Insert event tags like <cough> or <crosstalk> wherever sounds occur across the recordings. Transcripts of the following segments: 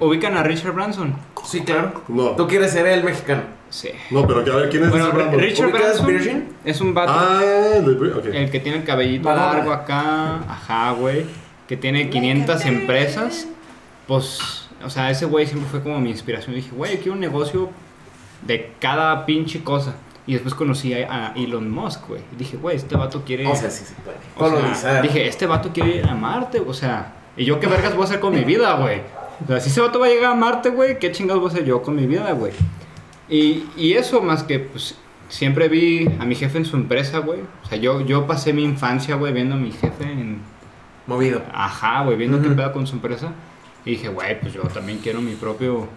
¿Ubican a Richard Branson? Sí, claro. No. Tú quieres ser el mexicano. Sí. No, pero que a ver, ¿quién es Bueno, ese Brandon? Richard ¿Ubicas Branson Virgin? es un vato, Ah, el de Bri- ok. el que tiene el cabellito largo acá, ajá, güey, que tiene 500 empresas. Pues, o sea, ese güey siempre fue como mi inspiración. Dije, güey, quiero un negocio de cada pinche cosa. Y después conocí a, a Elon Musk, güey. Y dije, güey, este vato quiere... O sea, sí se puede. O sea, Colonizar. dije, este vato quiere ir a Marte, o sea, ¿y yo qué vergas voy a hacer con mi vida, güey? O sea, si ese vato va a llegar a Marte, güey, ¿qué chingados voy a hacer yo con mi vida, güey? Y, y eso más que, pues, siempre vi a mi jefe en su empresa, güey. O sea, yo, yo pasé mi infancia, güey, viendo a mi jefe en... Movido. Ajá, güey, viendo qué Ujú. pedo con su empresa. Y dije, güey, pues yo también quiero mi propio,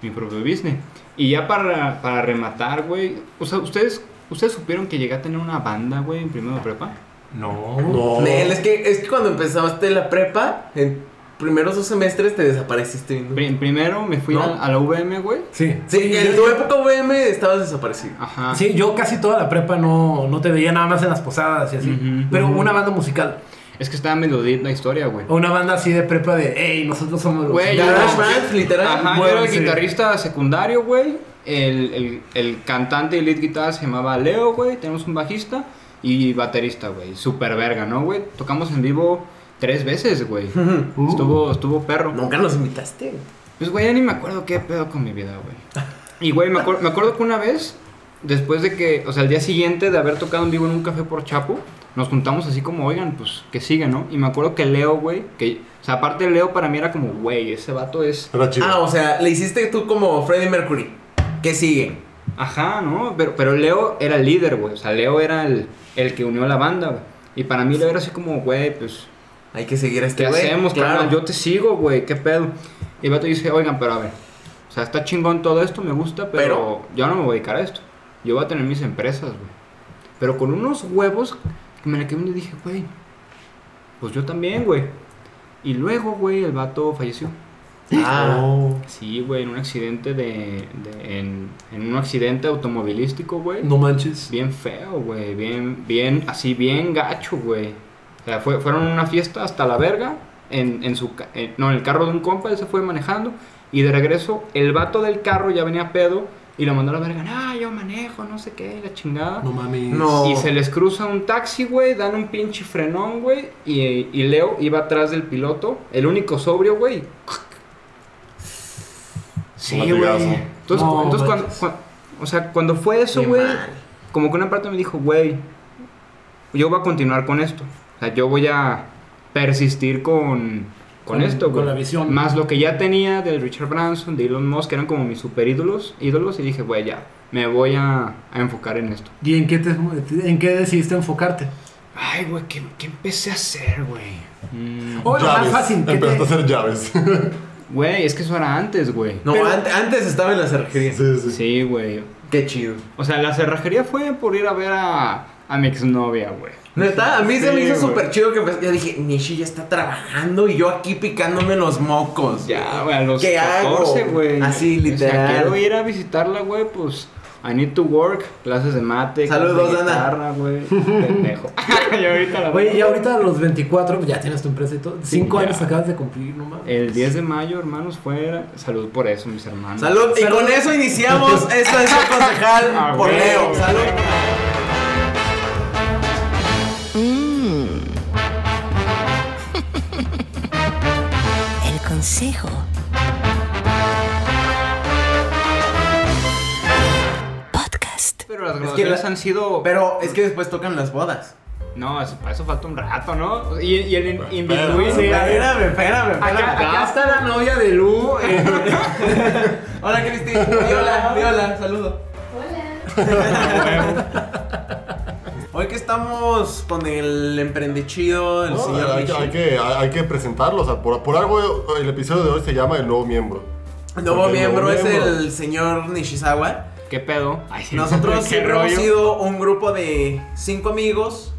mi propio business. Y ya para, para rematar, güey, o sea, ¿ustedes, ¿ustedes supieron que llegué a tener una banda, güey, en primero de prepa? No. No. Nel, es que, es que cuando empezaste la prepa, en primeros dos semestres te desapareciste. ¿no? Pri- primero me fui ¿No? a, a la VM, güey. Sí. Sí, en tu época VM estabas desaparecido. Ajá. Sí, yo casi toda la prepa no, no te veía nada más en las posadas y así. Ujú. Pero Ujú. una banda musical. Es que estaba medio deep la historia, güey. O una banda así de prepa de, hey, nosotros somos los... Güey, Garage yo- Band, literal. Ajá, Bueno, yo era el sí. guitarrista secundario, güey. El, el, el cantante y lead guitarra se llamaba Leo, güey. Tenemos un bajista y baterista, güey. Super verga, ¿no, güey? Tocamos en vivo tres veces, güey. <laughs> Estuvo, estuvo perro. Nunca nos invitaste. Pues, güey, ya ni me acuerdo qué pedo con mi vida, güey. Y, güey, me, acuer- me acuerdo que una vez, después de que, o sea, el día siguiente de haber tocado en vivo en un café por Chapo, nos juntamos así como, oigan, pues, que sigue, ¿no? Y me acuerdo que Leo, güey, que, o sea, aparte Leo, para mí era como, güey, ese vato es... Era chido. Ah, o sea, le hiciste tú como Freddie Mercury. ¿Qué sigue? Ajá, ¿no? Pero, pero Leo era el líder, güey. O sea, Leo era el, el que unió la banda, güey. Y para mí Leo era así como, güey, pues, Hay que seguir a este ¿qué güey. hacemos, Claro. carnal? Yo te sigo, güey, ¿qué pedo? Y el vato dice, oigan, pero a ver, o sea, está chingón todo esto, me gusta, pero, Pero- yo no me voy a dedicar a esto. Yo voy a tener mis empresas, güey. Pero con unos huevos que me le quedé y dije, güey, pues yo también, güey. Y luego, güey, el vato falleció. Ah, Oh. Sí, güey, en un accidente de... de- en, en un accidente automovilístico, güey. No manches. Bien feo, güey. Bien, bien, así bien gacho, güey. O sea, fue, fueron a una fiesta hasta la verga. En, en su, en- no, en el carro de un compa, él se fue manejando. Y de regreso, el vato del carro ya venía a pedo. Y lo mandó a la verga. Ah, yo manejo, no sé qué, la chingada. No mames. No. Y se les cruza un taxi, güey. Dan un pinche frenón, güey. Y, y Leo iba atrás del piloto. El único sobrio, güey. Sí, güey. Entonces, No entonces cuando, manches. cuan- o sea, cuando fue eso, güey, como que una parte me dijo, güey, yo voy a continuar con esto. O sea, yo voy a persistir con, con, Con- esto, con la visión. Más lo que ya tenía de Richard Branson, de Elon Musk, que eran como mis super ídolos, ídolos y dije, güey, ya, me voy a, a enfocar en esto. ¿Y en qué, te, en qué decidiste enfocarte? Ay, güey, ¿qué, qué empecé a hacer, güey? Mm, O lo más fácil. ¿qué Empezaste te- a hacer llaves. <laughs> Güey, es que eso era antes, güey. No, Pero- ante- antes estaba en la cerrajería. sí, sí. Sí, güey. Qué chido. O sea, la cerrajería fue por ir a ver a, a mi exnovia, güey. Neta, a mí se me hizo güey. súper chido que empecé- yo dije, Nishi ya está trabajando y yo aquí picándome los mocos. Ya, güey, a los ¿Qué hago? 14, güey. Así, O sea, literal. quiero ir a visitarla, güey, pues. I need to work, clases de mate, Saludos, clases de Ana. guitarra, güey. <laughs> Pendejo. <laughs> y ahorita la Oye, y ahorita a los 24, ya tienes tu empresa y todo. Cinco ya. años acabas de cumplir, no mames. El 10 de mayo, hermanos, fuera. Salud por eso, mis hermanos. Salud. Y con eso iniciamos. Esta es el concejal <laughs> Ah, por güey. Leo. Salud. Consejo. Podcast. Pero las que graduaciones la- han sido. Pero es que después tocan las bodas. No, eso, para eso falta un rato, ¿no? Y, y el in, between, ver. Espérame, espérame, espérame. Acá, acá está la novia de Lu. eh, <laughs> Hola, Cristi. Viola, Viola, saludo. <laughs> <laughs> Hoy que estamos con el emprendechido, el No, señor hay, hay, que, hay que presentarlo. O sea, por, por algo el episodio de hoy se llama El Nuevo Miembro. El nuevo Porque el miembro nuevo es miembro- el señor Nishizawa. ¿Qué pedo? Ay, Nosotros <laughs> ¿qué siempre hemos rollo? sido un grupo de cinco amigos.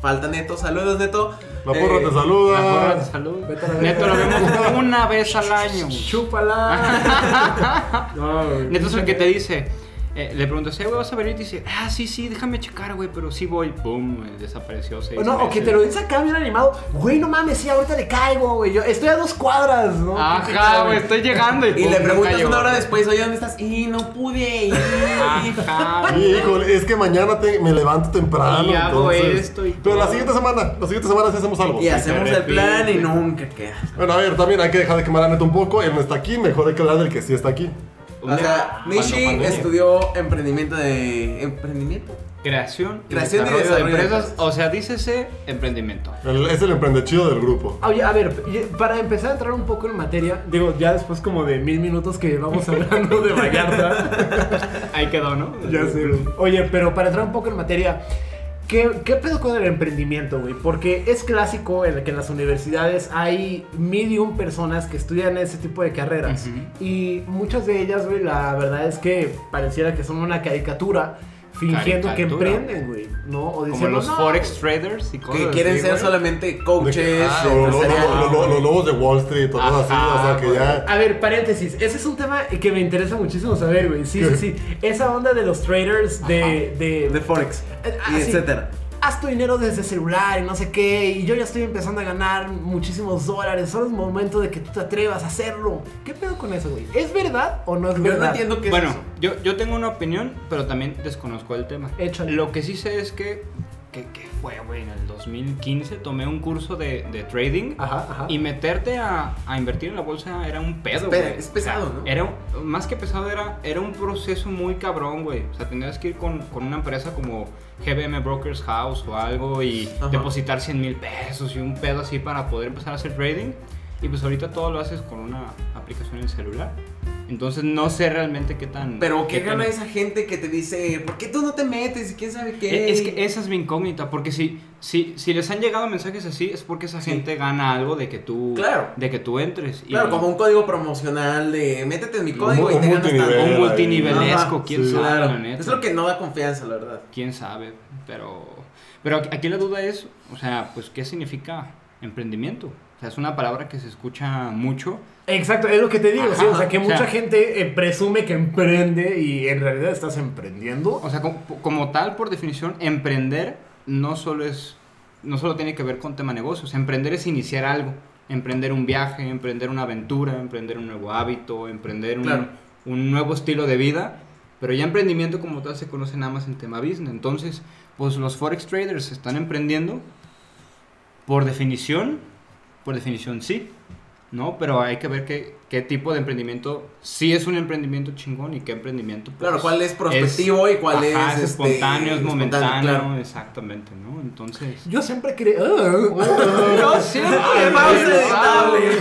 Falta Neto, saludos Neto. La porra Eh, te saluda. La porra de salud. Vete a la Neto lo vemos una vez al año. Chúpala. <laughs> No. Neto es el que te dice, eh, le pregunto, ¿sí, güey, vas a venir? Y dice, ah, sí, sí, déjame checar, güey, pero sí voy. Pum, eh, desapareció. seis O no, o que te lo dice acá bien animado. Güey, no mames, sí, ahorita le caigo, güey. Yo estoy a dos cuadras, ¿no? Ajá, güey, estoy llegando. Y, Y le preguntas una hora después, oye, ¿dónde estás? Y no pude ir. Ajá. <laughs> Híjole, es que mañana te- me levanto temprano. Y hago entonces- esto y Pero la todo. siguiente semana, la siguiente semana sí hacemos algo. Y hacemos el plan y nunca queda. Bueno, a ver, también hay que dejar de quemar a Neto un poco. Él no está aquí, mejor hay que hablar del que sí está aquí. O sea, Nishi estudió emprendimiento de... ¿Emprendimiento? Creación, Creación y de desarrollo de empresas. empresas. O sea, dícese emprendimiento. El- es el emprendechido del grupo. Oye, a ver, para empezar a entrar un poco en materia, digo, ya después como de mil minutos que vamos <laughs> hablando de Vallarta, Ahí quedó, ¿no? ya sé. Oye, pero para entrar un poco en materia, ¿qué, qué pedo con el emprendimiento, güey? Porque es clásico en que en las universidades hay un personas que estudian ese tipo de carreras. Y muchas de ellas, güey, la verdad es que pareciera que son una caricatura fingiendo que emprenden, güey, ¿no? O Como diciendo, los "No, Forex traders y cosas Que quieren así, ser solamente coaches ah, o lo- lo- empresariales. lo- lo- los lobos de Wall Street o cosas así. O sea, que ya. A ver, paréntesis. Ese es un tema que me interesa muchísimo saber, güey. Sí, ¿Qué? sí, sí. <laughs> Esa onda de los traders de. de, De Forex. Y ah, sí. etcétera. Haz tu dinero desde celular y no sé qué. Y yo ya estoy empezando a ganar muchísimos dólares. Solo es momento de que tú te atrevas a hacerlo. ¿Qué pedo con eso, güey? ¿Es verdad o no es Yo no verdad? entiendo qué Bueno, es eso. yo, yo tengo una opinión, pero también desconozco el tema. Échale. Lo que sí sé es que, que, que fue, güey, en el 2015 tomé un curso de, de trading. Ajá, ajá. Y meterte a, a invertir en la bolsa era un pedo, Es pe- güey. es pesado, O sea, ¿no? Era un- más que pesado, era, era un proceso muy cabrón, güey. O sea, tenías que ir con, con una empresa como GBM Brokers House o algo y Ajá. depositar 100 mil pesos y un pedo así para poder empezar a hacer trading. Y pues ahorita todo lo haces con una aplicación en el celular. Entonces no sé realmente qué tan... Pero ¿qué gana esa gente que te dice, ¿por qué tú no te metes? ¿Y quién sabe qué? E- Es que esa es mi incógnita, porque si, si, si les han llegado mensajes así, es porque esa Sí. gente gana algo de que tú, Claro. de que tú entres. Y- Claro, como un código promocional de métete en mi código Un- y te ganas tanto. un multinivelesco, Ajá, quién sí. sabe, Claro. la neta. Es lo que no da confianza, la verdad. Quién sabe, pero, pero aquí la duda es, o sea, pues, ¿qué significa emprendimiento? O sea, es una palabra que se escucha mucho. Exacto, es lo que te digo, Ajá, sí, o sea que o mucha sea- gente eh, presume que emprende y en realidad estás emprendiendo. O sea, como, como tal, por definición, emprender no solo es, no solo tiene que ver con tema negocios. Emprender es iniciar algo. Emprender un viaje, emprender una aventura, emprender un nuevo hábito, emprender un, Claro. un nuevo estilo de vida. Pero ya emprendimiento como tal se conoce nada más en tema business. Entonces, pues los forex traders están emprendiendo. Por definición, por definición sí. ¿No? Pero hay que ver qué, qué tipo de emprendimiento sí es un emprendimiento chingón y qué emprendimiento pues, Claro, cuál es prospectivo y cuál Ajá, es, es este, espontáneo, es momentáneo, claro. exactamente, ¿no? Entonces. Yo siempre creo... Yo siempre. Vamos a editarle.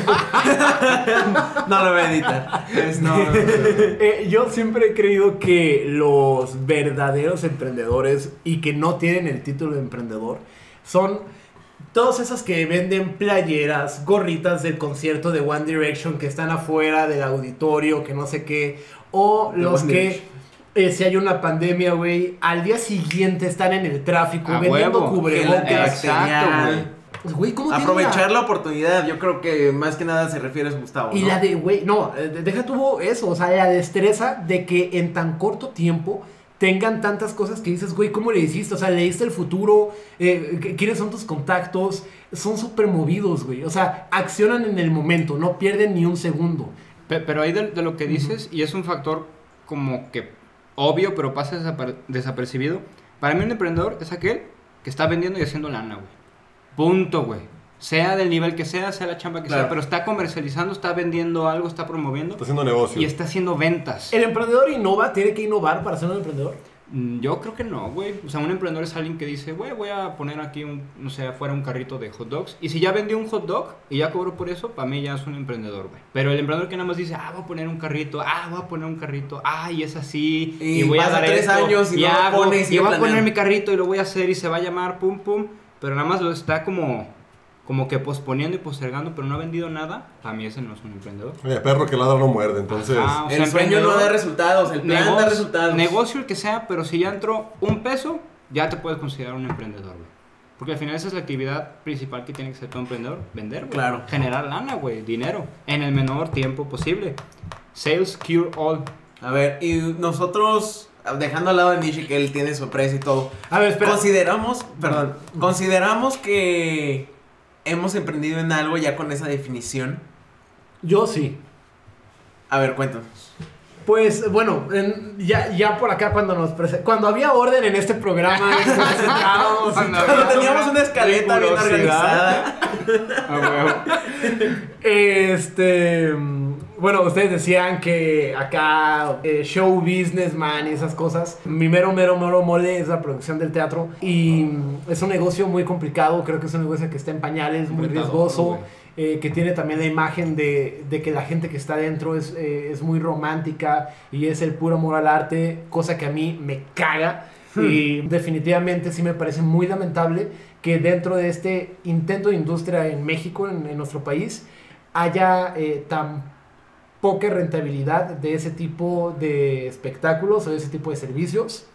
no lo voy a editar. Es- no, no, no. Eh, yo siempre he creído que los verdaderos emprendedores y que no tienen el título de emprendedor son todos esos que venden playeras, gorritas del concierto de One Direction que están afuera del auditorio, que no sé qué, o los que eh, si hay una pandemia, güey, al día siguiente están en el tráfico A vendiendo huevo. cubrebocas. Exacto, güey. Güey, ¿cómo tiene Aprovechar la- la oportunidad, yo creo que más que nada se refiere a Gustavo. Y ¿no? la de, güey, no, eh, deja tuvo eso, o sea, la destreza de que en tan corto tiempo tengan tantas cosas que dices, güey, ¿cómo le hiciste? O sea, leíste el futuro, eh, ¿qu- ¿quiénes son tus contactos? Son súper movidos, güey. O sea, accionan en el momento, no pierden ni un segundo. Pe- Pero ahí de, de lo que dices, y es un factor como que obvio, pero pasa desapercibido. Para mí, un emprendedor es aquel que está vendiendo y haciendo lana, güey. Punto, güey. Sea del nivel que sea, sea la chamba que Claro. sea, pero está comercializando, está vendiendo algo, está promoviendo Está haciendo negocio. y está haciendo ventas. ¿El emprendedor innova? ¿Tiene que innovar para ser un emprendedor? Mm, Yo creo que no, güey. O sea, un emprendedor es alguien que dice, güey, voy a poner aquí un, no sé, afuera un carrito de hot dogs. Y si ya vendió un hot dog y ya cobró por eso, para mí ya es un emprendedor, güey. Pero el emprendedor que nada más dice, ah, voy a poner un carrito, ah, voy a poner un carrito, ah, y es así. Y voy a pasa dar tres esto, años y no lo hago, pone y y voy a poner mi carrito y lo voy a hacer y se va a llamar pum, pum. Pero nada más lo está como, como que posponiendo y postergando, pero no ha vendido nada. Para mí ese no es un emprendedor. Oye, perro que ladra no muerde, entonces. Ajá, o sea, El sueño no da resultados, el plan da Negocio- resultados. Negocio el que sea, pero si ya entró un peso, ya te puedes considerar un emprendedor, güey. Porque al final esa es la actividad principal que tiene que ser todo emprendedor, vender, güey. Claro. Generar lana, güey, dinero, en el menor tiempo posible. Sales cure all. A ver, y nosotros dejando al lado de Nishi que él tiene su precio y todo. A ver, espera. Consideramos, perdón, consideramos que hemos emprendido en algo ya con esa definición. Yo sí. A ver, cuéntanos. Pues bueno, en- ya, ya por acá cuando nos cuando había orden en este programa, <laughs> <laughs> Cuando Cuando teníamos una escaleta bien organizada. <laughs> Ah. Este, bueno, ustedes decían que acá eh, show business, man, y esas cosas. Mi mero, mero, mero mole es la producción del teatro y es un negocio muy complicado. Creo que es un negocio que está en pañales, muy riesgoso. eh, que tiene también la imagen de, de que la gente que está dentro es, eh, es muy romántica y es el puro amor al arte, cosa que a mí me caga. Y definitivamente sí me parece muy lamentable que dentro de este intento de industria en México, en, en nuestro país, haya eh, tan poca rentabilidad de ese tipo de espectáculos o de ese tipo de servicios.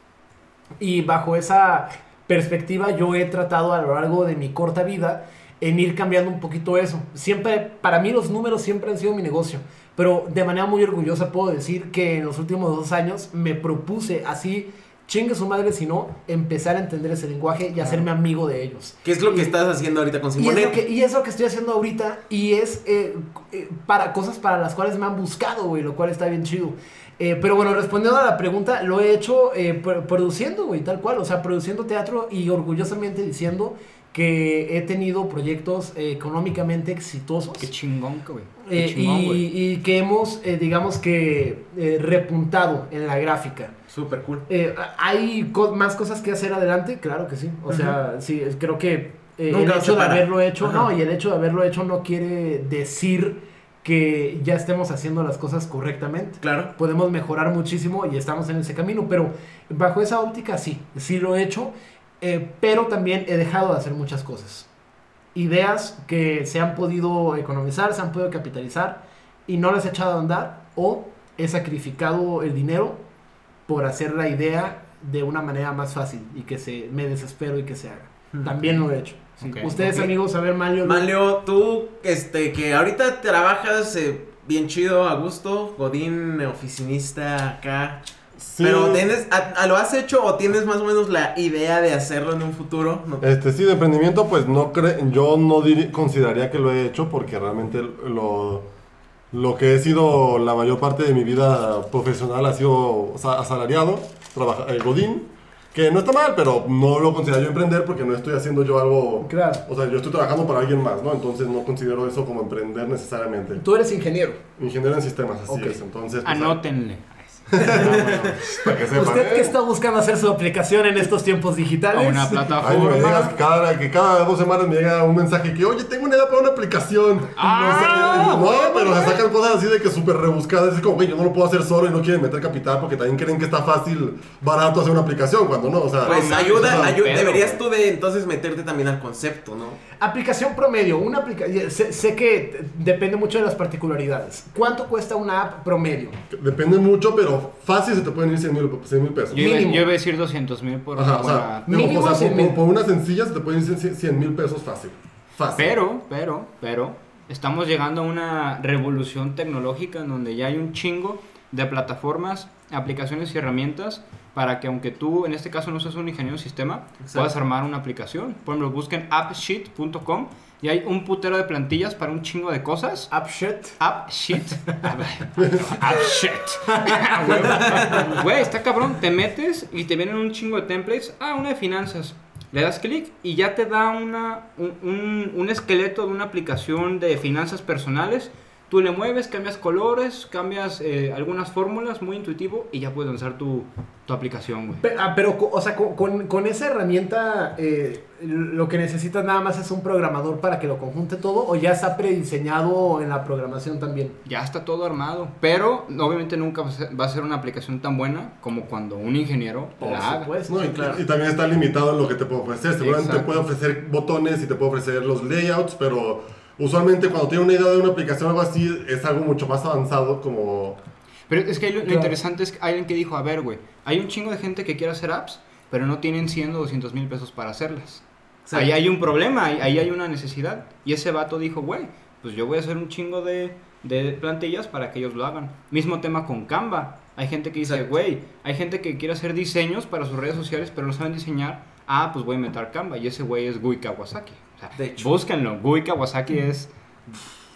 Y bajo esa perspectiva yo he tratado a lo largo de mi corta vida en ir cambiando un poquito eso. Siempre, para mí los números siempre han sido mi negocio, pero de manera muy orgullosa puedo decir que en los últimos dos años me propuse así, chingue su madre si no, empezar a entender ese lenguaje y hacerme amigo de ellos. ¿Qué es lo que Y- estás haciendo ahorita con y es, Simonet? lo que, y es lo que estoy haciendo ahorita. Y es eh, eh, para cosas para las cuales me han buscado, güey. Lo cual está bien chido. Eh, pero bueno, respondiendo a la pregunta, lo he hecho eh, pro- produciendo, güey, tal cual. O sea, produciendo teatro y orgullosamente diciendo que he tenido proyectos eh, económicamente exitosos. Qué chingón, güey. Qué eh, chingón, y, y que hemos, eh, digamos que, eh, repuntado en la gráfica. Súper cool. Eh, ¿Hay co- más cosas que hacer adelante? Claro que sí. O sea, sí, creo que eh, el hecho de haberlo hecho, Ajá. no, y el hecho de haberlo hecho no quiere decir que ya estemos haciendo las cosas correctamente. Claro. Podemos mejorar muchísimo y estamos en ese camino, pero bajo esa óptica sí, sí lo he hecho, eh, pero también he dejado de hacer muchas cosas. Ideas que se han podido economizar, se han podido capitalizar y no las he echado a andar o he sacrificado el dinero por hacer la idea de una manera más fácil y que se me desespero y que se haga. También lo he hecho. sí. Ustedes amigos, a ver Mario. Manlio, tú, este, que ahorita trabajas eh, bien chido, a gusto, Godín, oficinista acá. Sí. Pero tienes, a- a- ¿lo has hecho o tienes más o menos la idea de hacerlo en un futuro? No- Este, sí, de emprendimiento, pues no cre yo no consideraría que lo he hecho porque realmente lo, lo que he sido la mayor parte de mi vida profesional ha sido sa- asalariado, trabaja, eh, Godín, que no está mal, pero no lo considero yo emprender porque no estoy haciendo yo algo... Claro. O sea, yo estoy trabajando para alguien más, ¿no? Entonces no considero eso como emprender necesariamente. Tú eres ingeniero. Ingeniero en sistemas, así Ok. es. Entonces, pues, Anótenle. Para que sepan. Usted ¿eh? que está buscando hacer su aplicación en estos tiempos digitales. A una Ay, no me plataforma. digas que cada, que cada dos semanas me llega un mensaje que, oye, tengo una idea para una aplicación. Ah, no, sé, bueno, no, pero se sacan cosas así de que súper rebuscadas. Es como, güey, yo no lo puedo hacer solo y no quieren meter capital porque también creen que está fácil, barato hacer una aplicación, cuando no, o sea. Pues ayuda, eso es un ayu- pedo, deberías tú de entonces meterte también al concepto, ¿no? Aplicación promedio. Una aplica sé, sé que depende mucho de las particularidades. ¿Cuánto cuesta una app promedio? Depende mucho, pero fácil se te pueden ir 100 mil pesos. Yo iba, Mínimo. yo iba a decir 200 mil por Ajá, una o sea, Mínimo o sea, 100 por, mil. por- por una sencilla se te pueden ir 100 mil pesos fácil. Fácil. Pero, pero, pero, estamos llegando a una revolución tecnológica en donde ya hay un chingo de plataformas, aplicaciones y herramientas para que aunque tú, en este caso, no seas un ingeniero de sistema, Exacto. puedas armar una aplicación. Por ejemplo, busquen appsheet.com y hay un putero de plantillas para un chingo de cosas. App shit. Appsheet. <laughs> Appsheet. <laughs> Güey, está cabrón. Te metes y te vienen un chingo de templates. Ah, una de finanzas. Le das clic y ya te da una, un, un- un esqueleto de una aplicación de finanzas personales. Tú le mueves, cambias colores, cambias eh, algunas fórmulas, muy intuitivo, y ya puedes lanzar tu, tu aplicación, güey. Ah, pero, o sea, con, con- con esa herramienta, eh, lo que necesitas nada más es un programador para que lo conjunte todo, o ya está prediseñado en la programación también. Ya está todo armado, pero obviamente nunca va a ser- va a ser una aplicación tan buena como cuando un ingeniero Por la haga. No, y, y también está limitado en lo que te puede ofrecer. Seguramente te puede ofrecer botones y te puede ofrecer los layouts, pero usualmente cuando tiene una idea de una aplicación o algo así, es algo mucho más avanzado como... Pero es que lo, Claro. interesante es que hay alguien que dijo, a ver, güey, hay un chingo de gente que quiere hacer apps, pero no tienen 100 o 200 mil pesos para hacerlas. Sí. Ahí hay un problema, ahí, ahí hay una necesidad. Y ese vato dijo, güey, pues yo voy a hacer un chingo de, de plantillas para que ellos lo hagan. Mismo tema con Canva. Hay gente que dice, Exacto. güey, hay gente que quiere hacer diseños para sus redes sociales, pero no saben diseñar. Ah, pues voy a meter Canva. Y ese güey es Gui Kawasaki. Sea, De búsquenlo. Gui Kawasaki es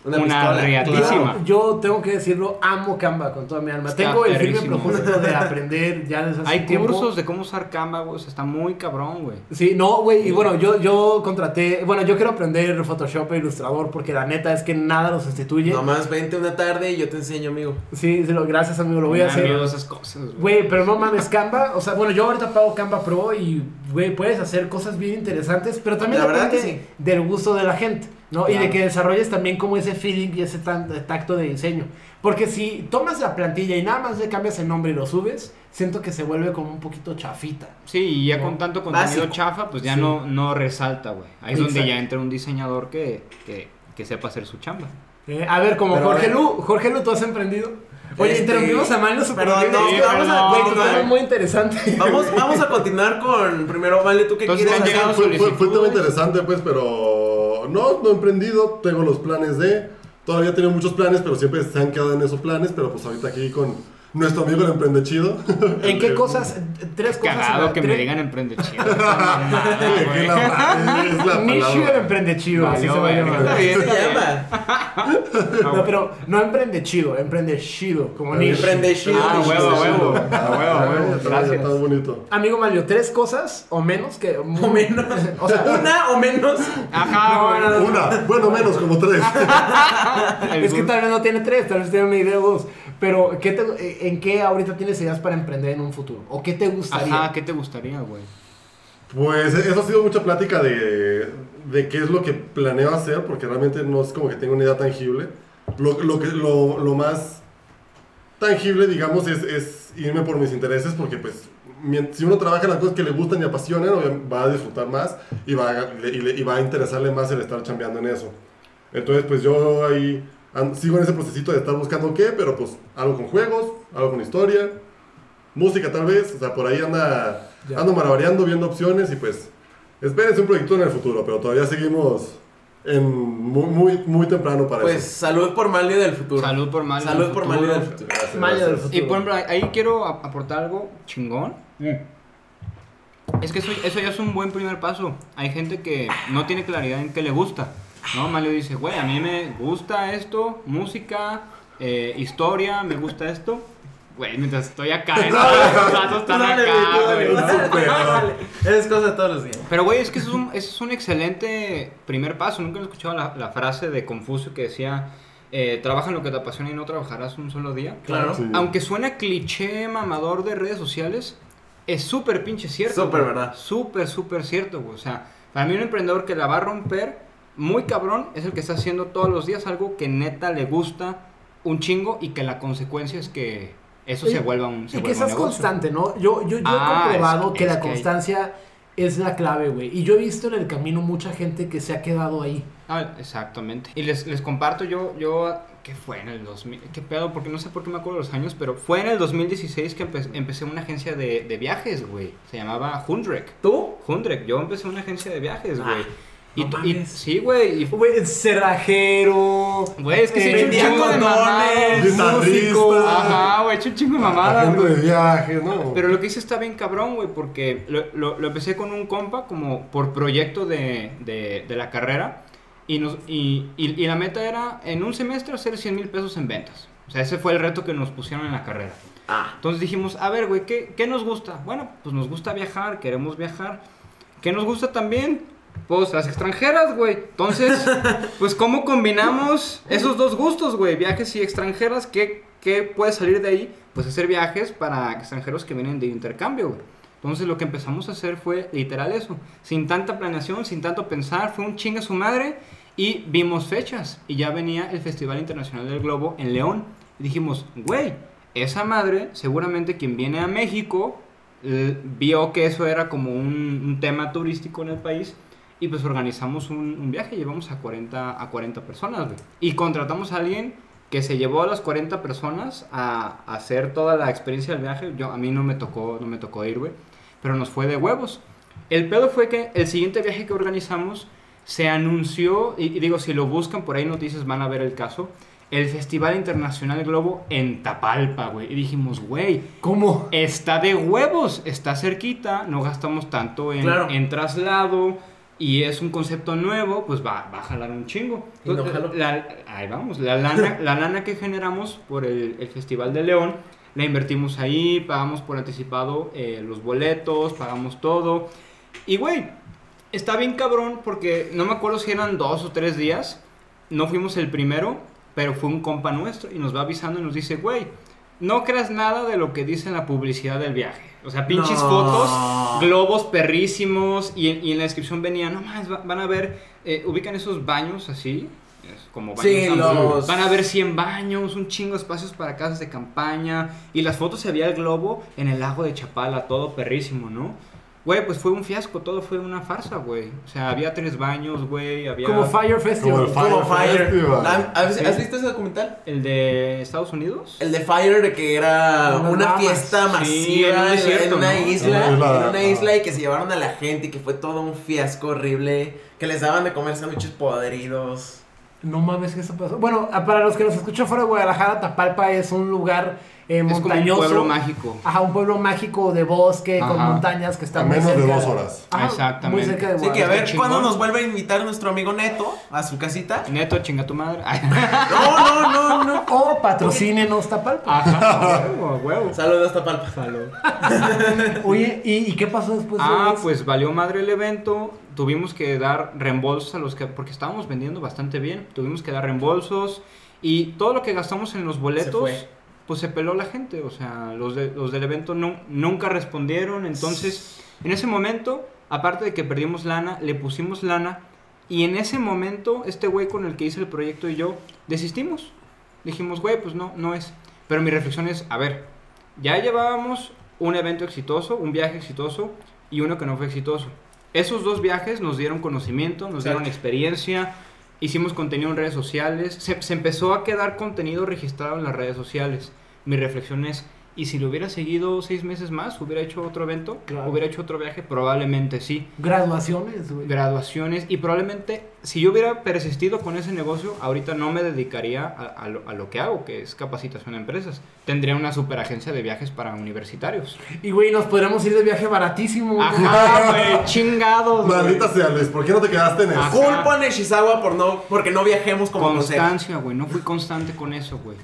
una, riatísima. Yo tengo que decirlo, amo Canva con toda mi alma. Está Tengo el firme propósito de aprender ya desde hace Hay tiempo. cursos de cómo usar Canva, güey. o sea, está muy cabrón, güey. Sí, no, güey, y bueno, yo, yo contraté, bueno, yo quiero aprender Photoshop e Ilustrador porque la neta es que nada lo sustituye. Nomás vente una tarde y yo te enseño, amigo. Sí, sí, lo- gracias amigo, lo voy a Me hacer. esas cosas, güey. Güey, pero no mames, Canva, o sea, bueno, yo ahorita pago Canva Pro y, güey, puedes hacer cosas bien interesantes, pero también La verdad depende que sí. del gusto de la gente, ¿no? Y de que desarrolles también como ese feeling y ese tan- tacto de diseño. Porque si tomas la plantilla y nada más le cambias el nombre y lo subes, siento que se vuelve como un poquito chafita. Sí, y ya con tanto contenido Básico. chafa, pues ya Sí. no, no resalta, güey. Ahí es donde ya entra un diseñador que, que, que sepa hacer su chamba. Eh, a ver, como Pero, Jorge. Lu, Jorge Lu, ¿tú has emprendido? Oye, Este, interrumpimos a Mario super perdón, no, Sí, vamos tu a- tema es muy interesante. Vamos, vamos a continuar con. Primero, Vale, ¿tú qué Entonces, quieres hacer? Fue, fue- fue un tema solicitudes. interesante, pues, pero no, no he emprendido, tengo los planes de... Todavía tengo muchos planes, pero siempre se han quedado en esos planes, pero pues ahorita aquí con nuestro amigo el Emprende Chido. <laughs> ¿En qué cosas? Tres cosas. Cagado que me tres- digan emprende chido. <laughs> Nicho el emprende chido, así se va a llamar. Así se Está bien. llama. <laughs> No, pero no emprende chido, emprende chido, como Nish. Emprende chido. Ah, huevo, huevo. A huevo, a huevo. Gracias. Está bonito. Amigo Mario, tres cosas o menos que. O menos. O sea, Una o menos. Ajá. Una, bueno, menos, como tres. Es que tal vez no tiene tres, tal vez tiene una idea o dos. Pero, ¿qué te- ¿en qué ahorita tienes ideas para emprender en un futuro? ¿O qué te gustaría? Ajá, ¿qué te gustaría, güey? Pues eso ha sido mucha plática de, de qué es lo que planeo hacer, porque realmente no es como que tenga una idea tangible. Lo, lo, que, lo, lo más tangible, digamos, es, es irme por mis intereses, porque pues si uno trabaja en las cosas que le gustan y apasionan, va a disfrutar más y va a, y le- y va a interesarle más el estar chambeando en eso. Entonces, pues yo ahí sigo en ese procesito de estar buscando qué, pero pues algo con juegos, algo con historia, música tal vez, o sea, por ahí anda, Ya. ando maravillando, viendo opciones y pues espérense un proyecto en el futuro, pero todavía seguimos en muy, muy, muy temprano para Pues eso. salud por Malio del futuro. Salud por Malio Salud del por futuro. Malio del futuro. Gracias, del gracias. futuro. Y por ejemplo, ahí quiero ap- aportar algo chingón. Es que eso, eso ya es un buen primer paso. Hay gente que no tiene claridad en qué le gusta. ¿No? Mario dice, güey, a mí me gusta esto, música, eh, historia, me gusta esto. Güey, mientras estoy acá, ¿no? los datos están Dale, acá, dale, güey. dale, Súper. dale. Es cosa de todos los días. Pero, güey, es que eso es un, eso es un excelente primer paso. Nunca he escuchado la, la frase de Confucio que decía, eh, trabaja en lo que te apasiona y no trabajarás un solo día. Claro. Sí. Aunque suena cliché mamador de redes sociales, es súper pinche cierto. Súper verdad. Súper, súper cierto, güey. O sea, para mí un emprendedor que la va a romper muy cabrón es el que está haciendo todos los días algo que neta le gusta un chingo y que la consecuencia es que eso se vuelva un, se Y que seas constante, ¿no? Yo, yo, yo Ah, he comprobado es- que es la que hay- constancia es la clave, güey. Y yo he visto en el camino mucha gente que se ha quedado ahí. Ah, exactamente. Y les, les comparto yo, yo, ¿qué fue en el 2000? ¿Qué pedo? Porque no sé por qué me acuerdo los años, pero fue en el 2016 que empe- empecé una agencia de, de viajes, güey. Se llamaba Hundrek. ¿Tú? Hundrek, yo empecé una agencia de viajes, güey. Ah, y, no y- sí, güey. y- Güey, cerrajero. Güey, es que se eh, he hecho un vendía chingo de mamadas. músico. Ajá, güey, he hecho un chingo de mamadas, de viaje, ¿no? Pero lo que hice está bien cabrón, güey, porque lo, lo- lo empecé con un compa como por proyecto de, de- de la carrera y, nos, y, y- y la meta era en un semestre hacer 100 mil pesos en ventas. O sea, ese fue el reto que nos pusieron en la carrera. Ah. Entonces dijimos, a ver, güey, ¿qué, qué nos gusta? Bueno, pues nos gusta viajar, queremos viajar. ¿Qué nos gusta también? Pues las extranjeras, güey. Entonces, <laughs> pues ¿cómo combinamos esos dos gustos, güey? Viajes y extranjeras. ¿Qué, ¿Qué puede salir de ahí? Pues hacer viajes para extranjeros que vienen de intercambio, güey. Entonces lo que empezamos a hacer fue literal eso. Sin tanta planeación, sin tanto pensar, fue un chinga su madre y vimos fechas. Y ya venía el Festival Internacional del Globo en León. Y dijimos, güey, esa madre, seguramente quien viene a México, eh, vio que eso era como un, un tema turístico en el país. Y pues organizamos un, un viaje, llevamos a 40, a 40 personas, güey. Y contratamos a alguien que se llevó a las 40 personas a, a hacer toda la experiencia del viaje. Yo, a mí no me tocó, no me tocó ir, güey. Pero nos fue de huevos. El pedo fue que el siguiente viaje que organizamos se anunció, y, y digo, si lo buscan por ahí noticias van a ver el caso. el Festival Internacional Globo en Tapalpa, güey. Y dijimos, güey, ¿Cómo? está de huevos, está cerquita, no gastamos tanto en, Claro. en traslado y es un concepto nuevo, pues va, va a jalar un chingo. No Entonces, jaló. la- ahí vamos, la lana, <laughs> la lana que generamos por el, el Festival de León, la invertimos ahí, pagamos por anticipado eh, los boletos, pagamos todo. Y güey, está bien cabrón porque no me acuerdo si eran dos o tres días, no fuimos el primero, pero fue un compa nuestro y nos va avisando y nos dice, güey, no creas nada de lo que dice en la publicidad del viaje. O sea, pinches No. fotos, globos perrísimos y, en- y en la descripción venía, no más, van a ver, eh, ubican esos baños así, como baños Sí, los- Van a ver 100 baños, un chingo de espacios para casas de campaña. Y las fotos se veía el globo en el lago de Chapala, todo perrísimo, ¿no? Güey, pues fue un fiasco, todo fue una farsa, güey. O sea, había tres baños, güey, había... Como Fire Festival. Como Fire Como Fire. Festival. ¿La- ¿Has, visto ese documental? ¿El de Estados Unidos? El de Fire, que era una fiesta Sí, masiva en un en, desierto, en una ¿no? isla. En una isla, En una ajá. isla y que se llevaron a la gente y que fue todo un fiasco horrible. Que les daban de comer sándwiches podridos. No mames, que eso pasó. Bueno, ah, para los que nos escuchan fuera de Guadalajara, Tapalpa es un lugar eh, es como un montañoso. pueblo mágico. Ajá, un pueblo mágico de bosque con montañas que está A muy menos de dos horas. Ajá, Exactamente. Muy cerca de Así que a ver cuándo nos vuelve a invitar nuestro amigo Neto a su casita. Neto, chinga tu madre. <laughs> No, no, no, no. O patrocínenos Tapalpa. Ajá, <laughs> huevo, huevo. Saludos hasta Palpa. <laughs> Oye, ¿y, y qué pasó después de Ah, pues valió madre el evento. Tuvimos que dar reembolsos a los que. Porque estábamos vendiendo bastante bien. Tuvimos que dar reembolsos. Y todo lo que gastamos en los boletos. Pues se peló la gente. O sea, los, de- los del evento no, nunca respondieron. Entonces, en ese momento, aparte de que perdimos lana, le pusimos lana. Y en ese momento, este güey con el que hice el proyecto y yo desistimos. Dijimos, güey, pues no, no es. Pero mi reflexión es, a ver, ya llevábamos un evento exitoso, un viaje exitoso y uno que no fue exitoso. Esos dos viajes nos dieron conocimiento, nos dieron experiencia, hicimos contenido en redes sociales, se, se empezó a quedar contenido registrado en las redes sociales. Mi reflexión es, ¿y si lo hubiera seguido seis meses más, hubiera hecho otro evento, Claro. hubiera hecho otro viaje? Probablemente sí. Graduaciones, güey. Graduaciones y probablemente si yo hubiera persistido con ese negocio, ahorita no me dedicaría a, a lo, a lo que hago, que es capacitación a empresas. Tendría una super agencia de viajes para universitarios. Y güey, nos podríamos ir de viaje baratísimo. güey. Ajá, güey, <laughs> chingados. güey. Maldita sea, Luis, ¿por qué no te quedaste en eso? Culpo a Nishizawa por no, porque no viajemos como. Constancia, güey. No fui constante con eso, güey.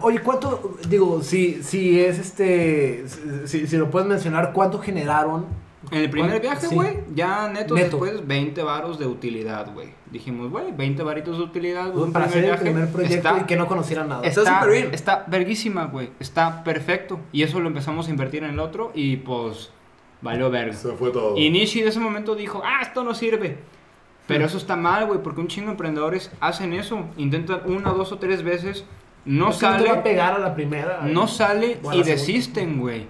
Oye, ¿cuánto, digo, si, si es este, si, si lo puedes mencionar, cuánto generaron? En el primer ¿Cuán- viaje, sí. güey, ya neto, Neto. después 20 varos de utilidad, güey. Dijimos, güey, 20 varitos de utilidad. un para hacer el viaje. primer proyecto Está- y que no conocieran nada. Está súper bien. está verguísima, güey. Está perfecto. Y eso lo empezamos a invertir en el otro y pues valió verga. Se fue todo. Y Nishi en ese momento dijo, ah, esto no sirve. Pero eso está mal, güey, porque un chingo de emprendedores hacen eso. Intentan una, dos o tres veces, no que no va a sale, pegar a la primera. no sale y desisten, güey.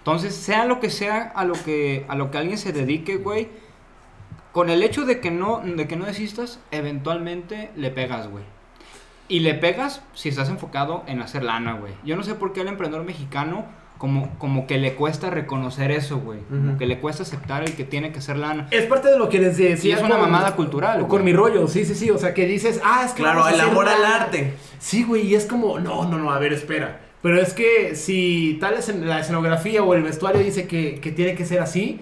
Entonces, sea lo que sea a lo que, a lo que alguien se dedique, güey, con el hecho de que no, de que no desistas, eventualmente le pegas, güey. Y le pegas si estás enfocado en hacer lana, güey. Yo no sé por qué al emprendedor mexicano como, como que le cuesta reconocer eso, güey. Como Ujú. que le cuesta aceptar el que tiene que hacer lana. Es parte de lo que les decía. Sí, es una mamada cultural, Con mi rollo, sí, sí, sí. O sea, que dices, ah, es que. Claro, el amor al arte. Sí, güey, y es como, no, no, no, a ver, espera. Pero es que si tal es en la escenografía o el vestuario dice que, que tiene que ser así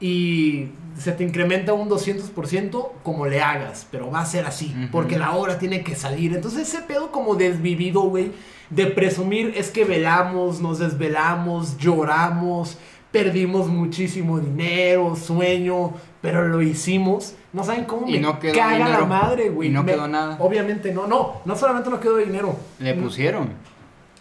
y se te incrementa un 200% como le hagas, pero va a ser así, porque la obra tiene que salir. Entonces ese pedo como desvivido, güey, de presumir es que velamos, nos desvelamos, lloramos, perdimos muchísimo dinero, sueño, pero lo hicimos. No saben cómo Y me no quedó caga la madre, güey. Y no Me- quedó nada. Obviamente no, no, no solamente no quedó dinero. Le pusieron,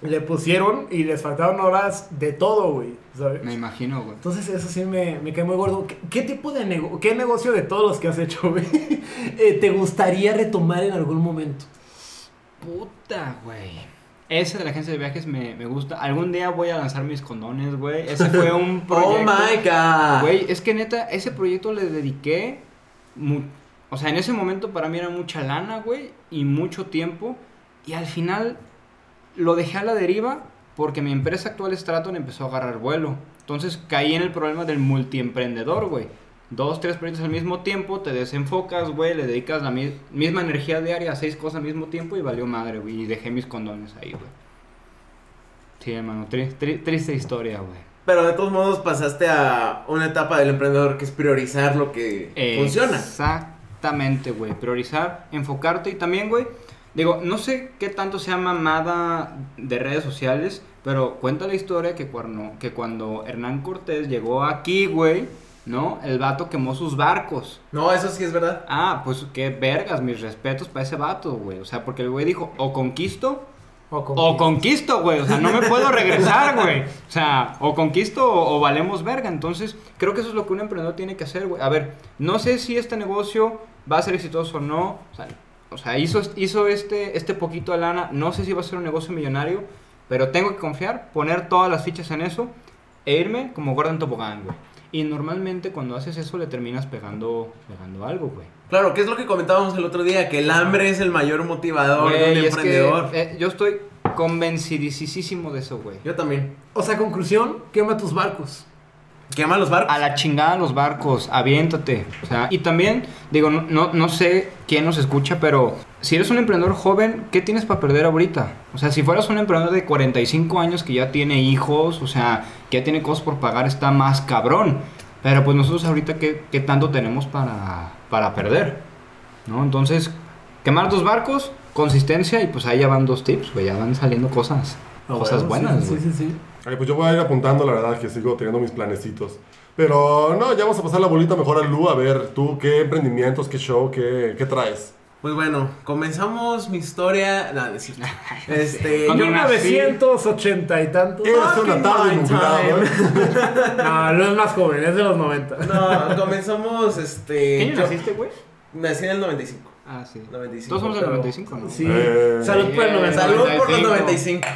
Le pusieron y les faltaron horas de todo, güey. ¿sabes? me imagino, güey. Entonces eso sí me, me cae muy gordo. ¿Qué, qué tipo de negocio, qué negocio de todos los que has hecho, güey, <laughs> eh, te gustaría retomar en algún momento? Puta, güey. Ese de la agencia de viajes me, me gusta. Algún día voy a lanzar mis condones, güey. Ese fue <laughs> un proyecto. Oh my god. Güey, es que neta, ese proyecto le dediqué. mu- o sea, en ese momento para mí era mucha lana, güey. Y mucho tiempo. Y al final lo dejé a la deriva porque mi empresa actual Straton empezó a agarrar vuelo. Entonces caí en el problema del multiemprendedor, güey. dos, tres proyectos al mismo tiempo, te desenfocas, güey, le dedicas la mi- misma energía diaria a seis cosas al mismo tiempo y valió madre, güey. Y dejé mis condones ahí, güey. Sí, hermano, tri- tri- triste historia, güey. Pero de todos modos pasaste a una etapa del emprendedor que es priorizar lo que funciona. Exactamente, güey. Priorizar, enfocarte y también, güey. Digo, no sé qué tanto sea mamada de redes sociales, pero cuenta la historia que cuando, que cuando Hernán Cortés llegó aquí, güey, ¿no? El vato quemó sus barcos. No, eso sí es verdad. Ah, pues qué vergas, mis respetos para ese vato, güey. O sea, porque el güey dijo, o conquisto O con o conquisto, güey. O sea, no me puedo regresar, güey. O sea, o conquisto o, o valemos verga. Entonces, creo que eso es lo que un emprendedor tiene que hacer, güey. A ver, no sé si este negocio va a ser exitoso o no. O sea, o sea, hizo, hizo este, este poquito de lana. No sé si va a ser un negocio millonario. Pero tengo que confiar, poner todas las fichas en eso e irme como Gordon Tobogán, güey. Y normalmente cuando haces eso le terminas pegando, pegando algo, güey. Claro, que es lo que comentábamos el otro día, que el hambre es el mayor motivador de un Güey, es que, emprendedor. eh, yo estoy convencidísimo de eso, güey. Yo también. O sea, conclusión, quema tus barcos. Quema los barcos. A la chingada los barcos, aviéntate. O sea, y también, digo, no, no, sé quién nos escucha, pero si eres un emprendedor joven, ¿qué tienes para perder ahorita? O sea, si fueras un emprendedor de 45 años que ya tiene hijos, o sea, que ya tiene cosas por pagar, está más cabrón. Pero pues nosotros ahorita, ¿qué, qué tanto tenemos para, para perder? ¿No? Entonces, quemar dos barcos, consistencia, y pues ahí ya van dos tips, güey, ya van saliendo cosas, cosas buenas, Sí, güey. sí, sí. Ay, pues yo voy a ir apuntando, la verdad, que sigo teniendo mis planecitos. Pero no, ya vamos a pasar la bolita mejor a Lu, a ver tú qué emprendimientos, qué show, qué, qué traes. Pues bueno, comenzamos mi historia. No, no es cierto. <laughs> Este. Yo- nací. 1980 y tantos. Eres una tarde time. ¿eh? <laughs> No, no es más joven, es de los 90. No, comenzamos este. ¿Qué año yo- naciste, güey? Nací en el 95. Ah, sí. 95. Todos somos del pero- 95, ¿no? Sí. Eh, Salud por el eh, 90. Salud por los 95.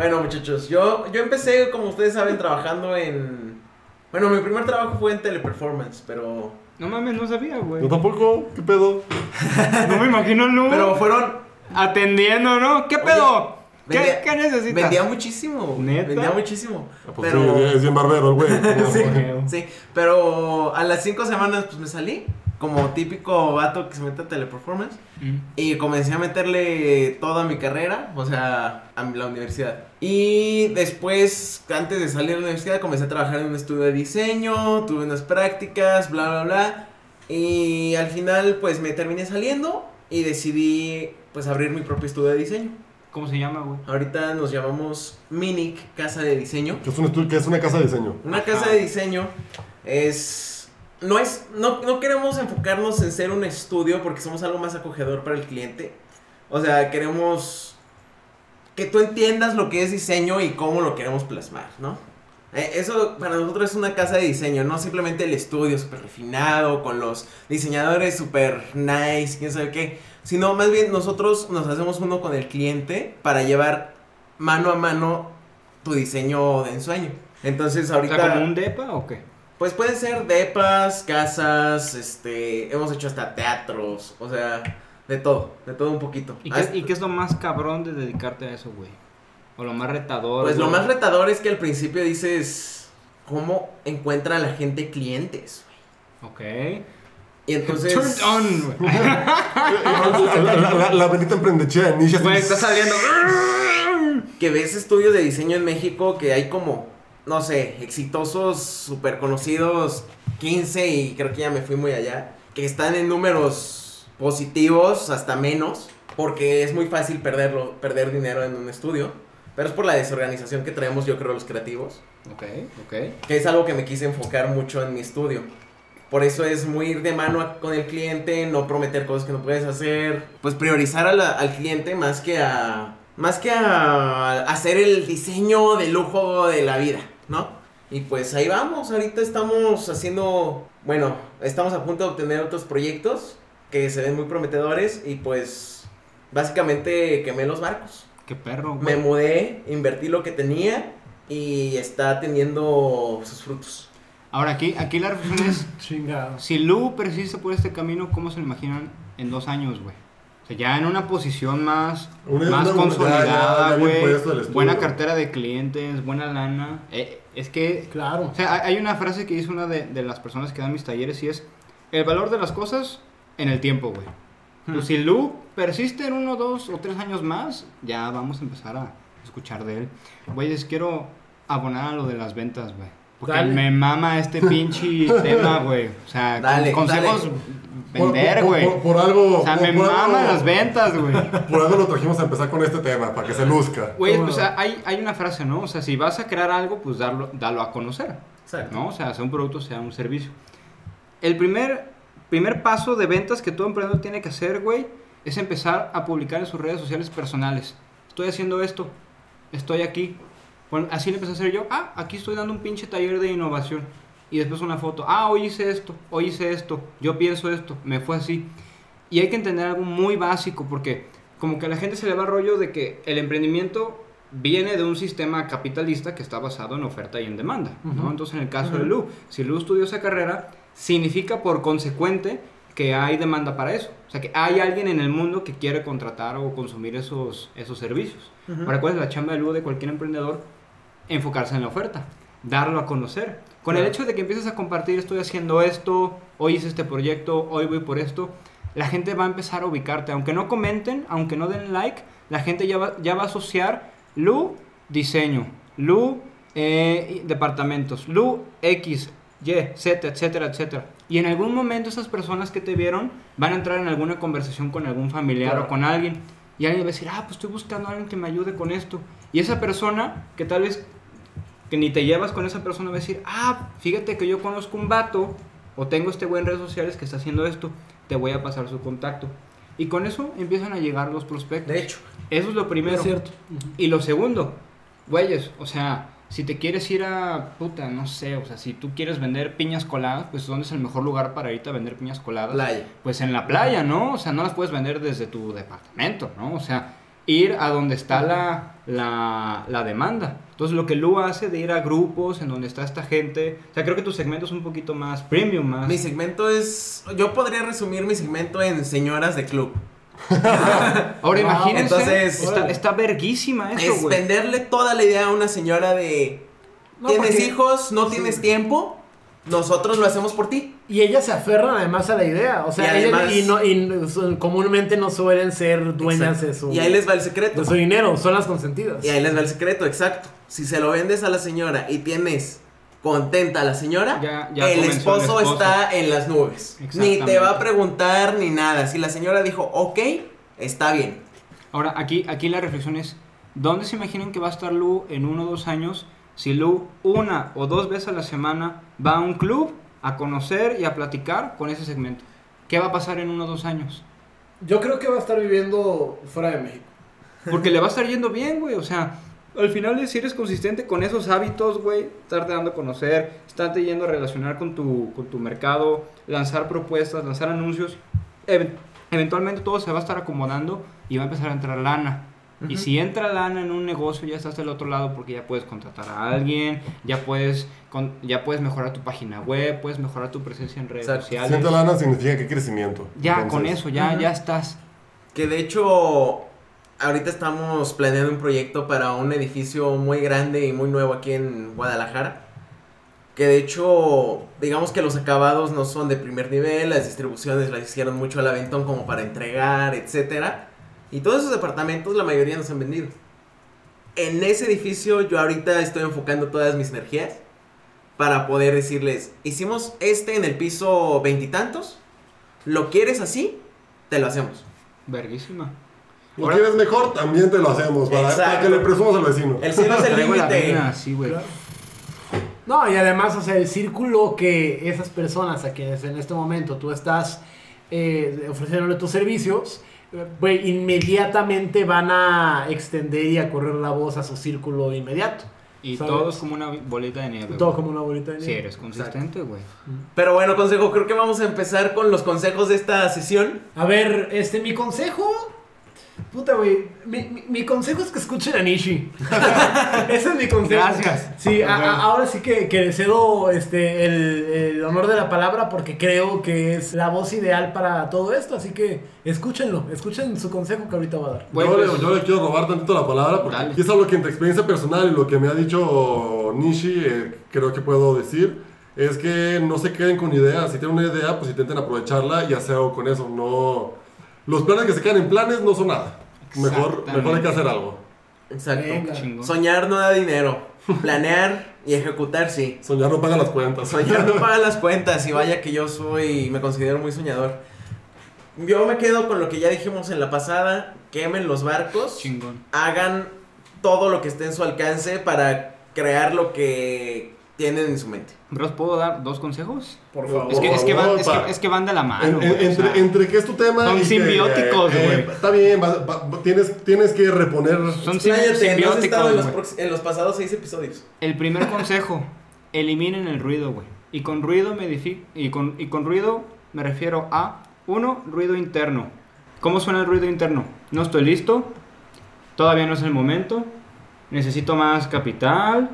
95. Bueno, muchachos, yo, yo empecé, como ustedes saben, trabajando en. Bueno, mi primer trabajo fue en teleperformance, pero. No mames, no sabía, güey. Yo tampoco, ¿qué pedo? <laughs> No me imagino Lu Pero fueron. atendiendo, ¿no? ¿Qué pedo? ¿Qué, vendía- qué necesitas? Vendía muchísimo. ¿Neta? Vendía muchísimo. Ah, Pues pero. sí, es bien barbero el güey. <laughs> Sí, sí, pero a las cinco semanas pues me salí como típico vato que se mete a teleperformance Mm. y comencé a meterle toda mi carrera, o sea, a la universidad. Y después, antes de salir de la universidad, comencé a trabajar en un estudio de diseño, tuve unas prácticas, bla, bla, bla. Y al final pues me terminé saliendo y decidí pues abrir mi propio estudio de diseño. ¿Cómo se llama, güey? Ahorita nos llamamos Minic Casa de Diseño. Que es, un estu- que es una casa de diseño. Una Ajá. casa de diseño es. No es. No, no queremos enfocarnos en ser un estudio porque somos algo más acogedor para el cliente. O sea, queremos que tú entiendas lo que es diseño y cómo lo queremos plasmar, ¿no? Eh, Eso para nosotros es una casa de diseño, no simplemente el estudio súper refinado, con los diseñadores súper nice, quién sabe qué, sino más bien nosotros nos hacemos uno con el cliente para llevar mano a mano tu diseño de ensueño. Entonces O ahorita... sea, ¿como un depa o qué? Pues pueden ser depas, casas, este, hemos hecho hasta teatros, o sea, de todo, de todo un poquito. ¿Y qué, Hasta- y qué es lo más cabrón de dedicarte a eso, güey? O lo más retador. Pues lo güey? más retador es que al principio dices, ¿cómo encuentra la gente clientes? Ok. Y entonces... Turned on, güey. La, <laughs> la, la, la bendita emprendechea de niche. así- Güey, está saliendo. Que ves estudios de diseño en México que hay como, no sé, exitosos, súper conocidos, 15 y creo que ya me fui muy allá, que están en números positivos, hasta menos, porque es muy fácil perderlo, perder dinero en un estudio, pero es por la desorganización que traemos yo creo los creativos, Ok, ok. que es algo que me quise enfocar mucho en mi estudio. Por eso es muy ir de mano con el cliente, no prometer cosas que no puedes hacer, pues priorizar a la- al cliente más que a más que a hacer el diseño de lujo de la vida, ¿no? Y pues ahí vamos, ahorita estamos haciendo, bueno, estamos a punto de obtener otros proyectos que se ven muy prometedores y pues básicamente quemé los barcos. Qué perro, Me güey. mudé, invertí lo que tenía y está teniendo sus frutos. Ahora aquí, aquí la reflexión es: Chingado. si Lu persiste por este camino, ¿cómo se lo imaginan en dos años, güey? Sea, ya en una posición más, Una- más consolidada, güey. Buena cartera de clientes, buena lana. Eh, es que Claro. O sea, hay- una frase que dice una de, de las personas que dan mis talleres y es el valor de las cosas en el tiempo, güey. Pues si Lu persiste en uno, dos o tres años más, ya vamos a empezar a escuchar de él. Güey, les quiero abonar a lo de las ventas, güey. Porque Dale. me mama este <laughs> pinche tema, güey. O sea, Dale, consejos dale. vender, por- güey. Por, por algo. O sea, por- me por algo- maman las ventas, güey. <laughs> Por algo lo trajimos a empezar con este tema, para que se luzca. Güey, ¿Cómo pues no? hay, hay una frase, ¿no? O sea, si vas a crear algo, pues darlo, dalo a conocer. Exacto. ¿no? O sea, sea un producto, sea un servicio. El primer, primer paso de ventas que todo emprendedor tiene que hacer, güey, es empezar a publicar en sus redes sociales personales. Estoy haciendo esto, estoy aquí. Bueno, así le empecé a hacer yo. Ah, aquí estoy dando un pinche taller de innovación. Y después una foto. Ah, hoy hice esto, hoy hice esto, yo pienso esto, me fue así. Y hay que entender algo muy básico porque como que a la gente se le va rollo de que el emprendimiento viene de un sistema capitalista que está basado en oferta y en demanda, ¿no? Ujú. Entonces en el caso de Lu, si Lu estudió esa carrera, significa por consecuente que hay demanda para eso. O sea, que hay alguien en el mundo que quiere contratar o consumir esos, esos servicios. Ahora, ¿cuál es la chamba de Lu de cualquier emprendedor? Enfocarse en la oferta, darlo a conocer. Con el hecho de que empieces a compartir, estoy haciendo esto, hoy hice este proyecto, hoy voy por esto, la gente va a empezar a ubicarte. Aunque no comenten, aunque no den like, la gente ya va, ya va a asociar Lu diseño, Lu eh, departamentos, Lu X, Y, Z, etcétera, etcétera. Y en algún momento esas personas que te vieron van a entrar en alguna conversación con algún familiar Claro. o con alguien. Y alguien va a decir, ah, pues estoy buscando a alguien que me ayude con esto. Y esa persona, que tal vez que ni te llevas con esa persona, va a decir, ah, fíjate que yo conozco un vato o tengo este güey en redes sociales que está haciendo esto, te voy a pasar su contacto. Y con eso empiezan a llegar los prospectos. De hecho, Eso es lo primero. Es cierto. Y lo segundo, güeyes, o sea, si te quieres ir a, puta, no sé, o sea, si tú quieres vender piñas coladas, pues ¿dónde es el mejor lugar para irte a vender piñas coladas? playa. Pues en la playa, ¿no? O sea, no las puedes vender desde tu departamento, ¿no? O sea, ir a donde está la, la, la demanda. Entonces, lo que Lu hace de ir a grupos en donde está esta gente, o sea, creo que tu segmento es un poquito más premium, más... Mi segmento es. Yo podría resumir mi segmento en señoras de club. <laughs> Ahora Wow. imagínense, Entonces- está, está verguísima eso, es güey. venderle toda la idea a una señora de. No, ¿Tienes porque- hijos? ¿No tienes tiempo? Nosotros lo hacemos por ti. Y ellas se aferran además a la idea. O sea, Y ellas y no, y comúnmente no suelen ser dueñas Exacto. de su, Y ahí les va el secreto. de su dinero, son las consentidas. Y ahí les va el secreto, exacto. Si se lo vendes a la señora y tienes contenta a la señora, Ya- ya el, esposo está en las nubes. Ni te va a preguntar ni nada. Si la señora dijo, ok, está bien. Ahora, aquí, aquí la reflexión es, ¿dónde se imaginan que va a estar Lu en uno o dos años si Lu una o dos veces a la semana va a un club a conocer y a platicar con ese segmento? ¿Qué va a pasar en uno o dos años? Yo creo que va a estar viviendo fuera de México. Porque le va a estar yendo bien, güey. O sea, al final, si eres consistente con esos hábitos, güey, estarte dando a conocer, estarte yendo a relacionar con tu, con tu mercado, lanzar propuestas, lanzar anuncios, ev- eventualmente todo se va a estar acomodando y va a empezar a entrar lana. Y si entra lana en un negocio, ya estás del otro lado porque ya puedes contratar a alguien, ya puedes, con- ya puedes mejorar tu página web, puedes mejorar tu presencia en redes Exacto. sociales. Siento lana significa que hay crecimiento. Ya, Entonces, con eso, ya, ya estás. Que de hecho, ahorita estamos planeando un proyecto para un edificio muy grande y muy nuevo aquí en Guadalajara. Que de hecho, digamos que los acabados no son de primer nivel, las distribuciones las hicieron mucho al aventón como para entregar, etcétera. Y todos esos departamentos, la mayoría nos han vendido. En ese edificio, yo ahorita estoy enfocando todas mis energías para poder decirles: Hicimos este en el piso veintitantos, ¿lo quieres así? Te lo hacemos. Verguísima. Lo quieres mejor, también te lo hacemos. Para, para que le presumamos al vecino. El cielo es el <laughs> límite. así, güey. Claro. No, y además, o sea, el círculo que esas personas a quienes en este momento tú estás eh, ofreciéndole tus servicios, güey, inmediatamente van a extender y a correr la voz a su círculo inmediato. Y ¿sabes? todo es como una bolita de nieve. Todo güey. como una bolita de Si nieve. eres consistente, güey. Pero bueno, consejo, creo que vamos a empezar con los consejos de esta sesión. A ver, este, mi consejo. Puta, güey. Mi, mi- mi consejo es que escuchen a Nishi. <laughs> Ese es mi consejo. Gracias. Sí, a- ahora sí que, que le cedo este, el, el honor de la palabra porque creo que es la voz ideal para todo esto. Así que escúchenlo. Escuchen su consejo que ahorita va a dar. Yo, pues- le, yo le quiero robar tantito la palabra porque Dale. es algo que entre experiencia personal y lo que me ha dicho Nishi, eh, creo que puedo decir, es que no se queden con ideas. Si tienen una idea, pues intenten aprovecharla y hacer algo con eso. No, los planes que se quedan en planes no son nada. Mejor, mejor hay que hacer algo. Exacto. Venga. Soñar no da dinero. Planear y ejecutar sí. Soñar no paga las cuentas. Soñar no <laughs> paga las cuentas y vaya que yo soy, me considero muy soñador. Yo me quedo con lo que ya dijimos en la pasada, quemen los barcos, Chingón. hagan todo lo que esté en su alcance para crear lo que tienen en su mente. Bros, ¿puedo dar dos consejos? Por favor. Es que, es que, van, es, que, es que van de la mano. En- en- güey, o entre, sea, entre que es tu tema son y simbióticos, eh, güey. está bien, va- va- tienes, tienes que reponer. son Expláyate, no has estado en los, simbióticos. en los pasados seis episodios. El primer consejo, eliminen el ruido, güey. Y con ruido me y con, y con ruido me refiero a uno, ruido interno. ¿Cómo suena el ruido interno? No estoy listo, todavía no es el momento, necesito más capital,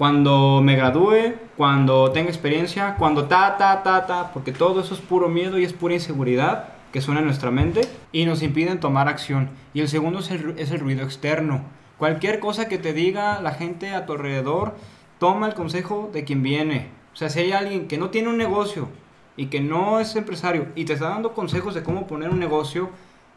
cuando me gradúe, cuando tenga experiencia, cuando ta, ta, ta, ta, porque todo eso es puro miedo y es pura inseguridad que suena en nuestra mente y nos impiden tomar acción. Y el segundo es el, es el ruido externo. Cualquier cosa que te diga la gente a tu alrededor, toma el consejo de quien viene. O sea, si hay alguien que no tiene un negocio y que no es empresario y te está dando consejos de cómo poner un negocio,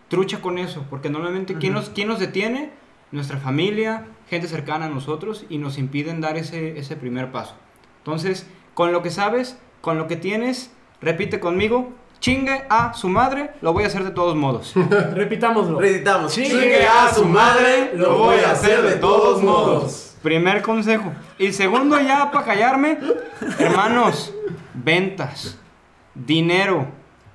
trucha con eso, porque normalmente ¿quién, nos, quién nos detiene? Nuestra familia, gente cercana a nosotros y nos impiden dar ese, ese primer paso. Entonces, con lo que sabes, con lo que tienes, repite conmigo, chingue a su madre, lo voy a hacer de todos modos. <laughs> Repitámoslo. Reeditamos. Chingue a su madre, lo voy a hacer de todos modos. Primer consejo. Y segundo ya para callarme, hermanos, ventas, dinero,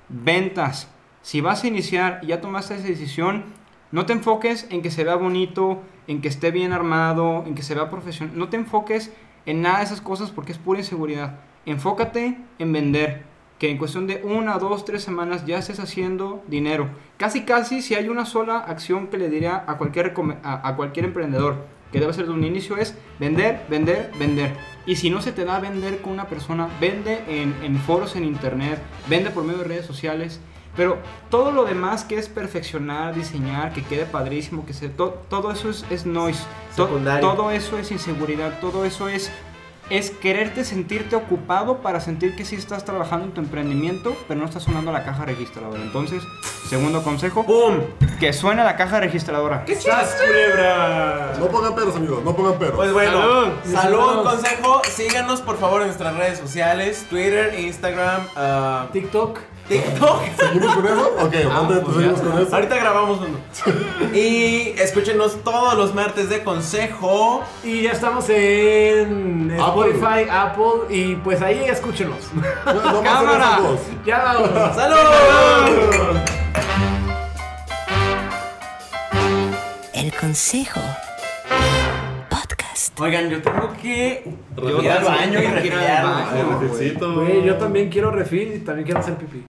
ventas. Si vas a iniciar y ya tomaste esa decisión, no te enfoques en que se vea bonito, en que esté bien armado, en que se vea profesional. No te enfoques en nada de esas cosas porque es pura inseguridad. Enfócate en vender. Que en cuestión de una, dos, tres semanas ya estés haciendo dinero. Casi, casi, si hay una sola acción que le diría a cualquier, a, cualquier emprendedor que debe ser de un inicio es vender, vender, vender. Y si no se te da vender con una persona, vende en, en foros en internet, vende por medio de redes sociales. Pero todo lo demás que es perfeccionar, diseñar, que quede padrísimo, que se, to- todo eso es, es noise. To- Secundario. todo eso es inseguridad, todo eso es, es quererte sentirte ocupado para sentir que sí estás trabajando en tu emprendimiento, pero no estás sonando la caja registradora. Entonces, segundo consejo, ¡Pum! que suene la caja registradora. ¡Sas, culebra! No pongan peros, amigos, no pongan peros. Pues bueno, Salud. salud, consejo. Síganos por favor en nuestras redes sociales: Twitter, Instagram, ah, TikTok. TikTok. <laughs> ¿Seguimos con eso? Ok, ¿dónde pues seguimos con eso? Ahorita grabamos uno. Y escúchenos todos los martes de consejo. Y ya estamos en Apple. Spotify, Apple. Y pues ahí escúchenos. <laughs> No, no pasen Cámara. ya vamos. ¡Salud! El consejo. Podcast. Oigan, yo tengo que Yo ir al baño y tengo que ir al resfriarme. baño. Ay, refrescito. Güey, yo también quiero refil y también quiero hacer pipí.